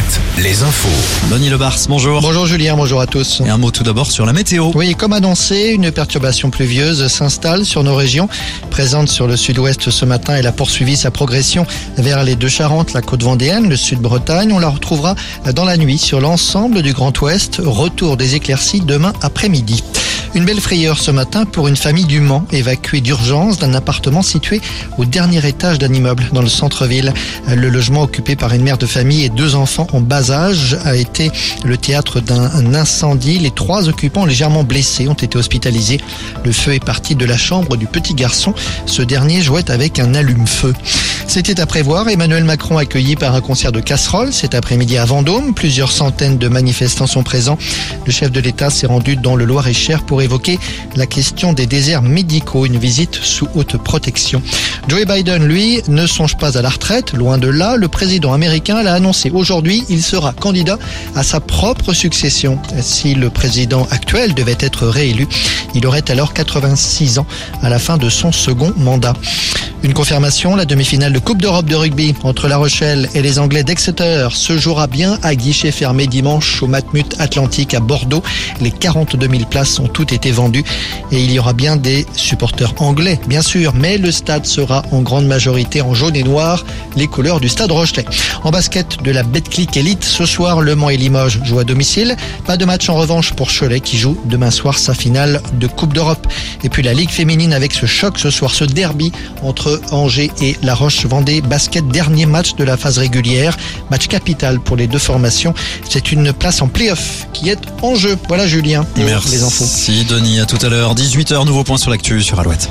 Alouette, les infos. Denis Lebars, bonjour. Bonjour Julien, bonjour à tous. Et un mot tout d'abord sur la météo. Oui, comme annoncé, une perturbation pluvieuse s'installe sur nos régions. Présente sur le sud-ouest ce matin, elle a poursuivi sa progression vers les Deux-Charentes, la côte vendéenne, le sud-Bretagne. On la retrouvera dans la nuit sur l'ensemble du Grand Ouest. Retour des éclaircies demain après-midi. Une belle frayeur ce matin pour une famille du Mans, évacuée d'urgence d'un appartement situé au dernier étage d'un immeuble dans le centre-ville. Le logement occupé par une mère de famille et deux enfants en bas âge a été le théâtre d'un incendie. Les trois occupants légèrement blessés ont été hospitalisés. Le feu est parti de la chambre du petit garçon. Ce dernier jouait avec un allume-feu. C'était à prévoir. Emmanuel Macron accueilli par un concert de casseroles cet après-midi à Vendôme. Plusieurs centaines de manifestants sont présents. Le chef de l'État s'est rendu dans le Loir-et-Cher pour évoquer la question des déserts médicaux, une visite sous haute protection. Joe Biden, lui, ne songe pas à la retraite, loin de là. Le président américain l'a annoncé aujourd'hui, il sera candidat à sa propre succession. Si le président actuel devait être réélu, il aurait alors 86 ans à la fin de son second mandat. Une confirmation, la demi-finale de Coupe d'Europe de rugby entre La Rochelle et les Anglais d'Exeter se jouera bien à guichet fermé dimanche au Matmut Atlantique à Bordeaux. Les 42 000 places ont toutes été vendues et il y aura bien des supporters anglais, bien sûr, mais le stade sera en grande majorité en jaune et noir, les couleurs du stade Rochelet. En basket de la Betclic Elite, ce soir, Le Mans et Limoges jouent à domicile. Pas de match en revanche pour Cholet qui joue demain soir sa finale de Coupe d'Europe. Et puis la Ligue féminine avec ce choc ce soir, ce derby entre Angers et La Roche-Vendée. Basket, dernier match de la phase régulière. Match capital pour les deux formations. C'est une place en play-off qui est en jeu. Voilà Julien Merci les infos. Denis, à tout à l'heure. 18h, nouveau point sur l'actu sur. Alouette,